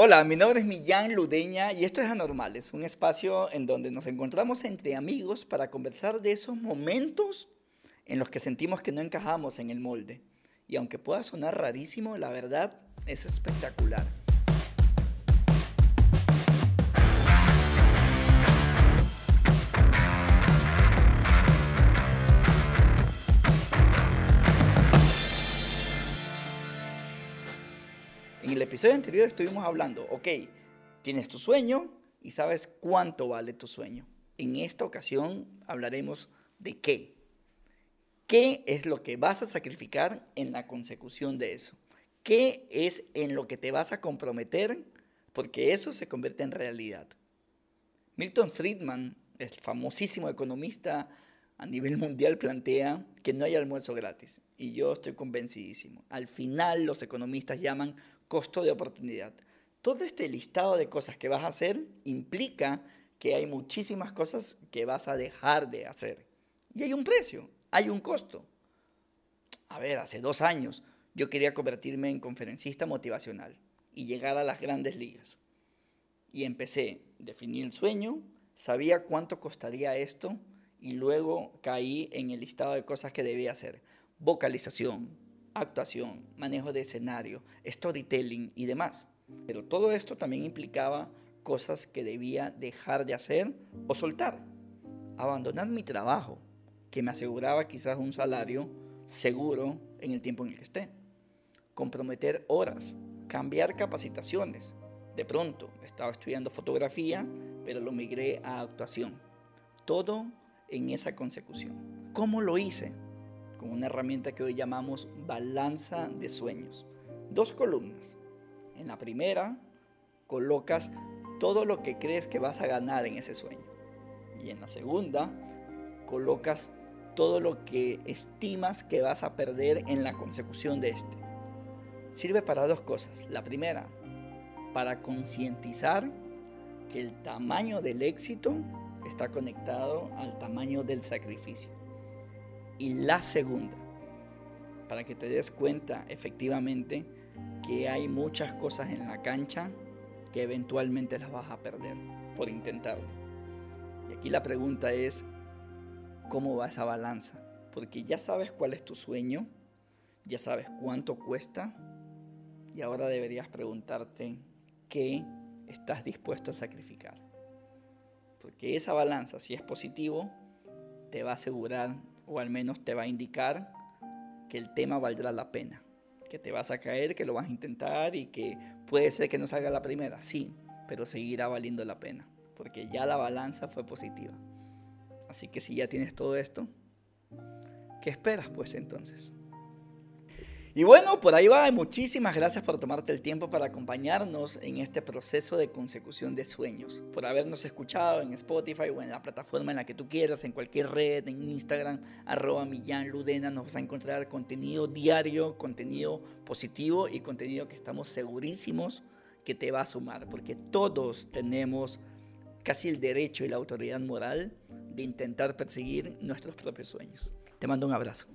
Hola, mi nombre es Millán Ludeña y esto es Anormales, un espacio en donde nos encontramos entre amigos para conversar de esos momentos en los que sentimos que no encajamos en el molde. Y aunque pueda sonar rarísimo, la verdad es espectacular. En el episodio anterior estuvimos hablando, ok, tienes tu sueño y sabes cuánto vale tu sueño. En esta ocasión hablaremos de qué. ¿Qué es lo que vas a sacrificar en la consecución de eso? ¿Qué es en lo que te vas a comprometer? Porque eso se convierte en realidad. Milton Friedman, el famosísimo economista a nivel mundial, plantea que no hay almuerzo gratis. Y yo estoy convencidísimo. Al final los economistas llaman costo de oportunidad. Todo este listado de cosas que vas a hacer implica que hay muchísimas cosas que vas a dejar de hacer. Y hay un precio, hay un costo. A ver, hace dos años yo quería convertirme en conferencista motivacional y llegar a las grandes ligas. Y empecé, definí el sueño, sabía cuánto costaría esto y luego caí en el listado de cosas que debía hacer. Vocalización, actuación, manejo de escenario, storytelling y demás. Pero todo esto también implicaba cosas que debía dejar de hacer o soltar. Abandonar mi trabajo, que me aseguraba quizás un salario seguro en el tiempo en el que esté. Comprometer horas, cambiar capacitaciones. De pronto estaba estudiando fotografía, pero lo migré a actuación. Todo en esa consecución. ¿Cómo lo hice? con una herramienta que hoy llamamos balanza de sueños. Dos columnas. En la primera colocas todo lo que crees que vas a ganar en ese sueño. Y en la segunda colocas todo lo que estimas que vas a perder en la consecución de este. Sirve para dos cosas. La primera, para concientizar que el tamaño del éxito está conectado al tamaño del sacrificio. Y la segunda, para que te des cuenta efectivamente que hay muchas cosas en la cancha que eventualmente las vas a perder por intentarlo. Y aquí la pregunta es, ¿cómo va esa balanza? Porque ya sabes cuál es tu sueño, ya sabes cuánto cuesta y ahora deberías preguntarte qué estás dispuesto a sacrificar. Porque esa balanza, si es positivo, te va a asegurar o al menos te va a indicar que el tema valdrá la pena, que te vas a caer, que lo vas a intentar y que puede ser que no salga la primera, sí, pero seguirá valiendo la pena, porque ya la balanza fue positiva. Así que si ya tienes todo esto, ¿qué esperas pues entonces? Y bueno, por ahí va. Muchísimas gracias por tomarte el tiempo para acompañarnos en este proceso de consecución de sueños, por habernos escuchado en Spotify o en la plataforma en la que tú quieras, en cualquier red, en Instagram, arroba Millán Ludena, nos vas a encontrar contenido diario, contenido positivo y contenido que estamos segurísimos que te va a sumar, porque todos tenemos casi el derecho y la autoridad moral de intentar perseguir nuestros propios sueños. Te mando un abrazo.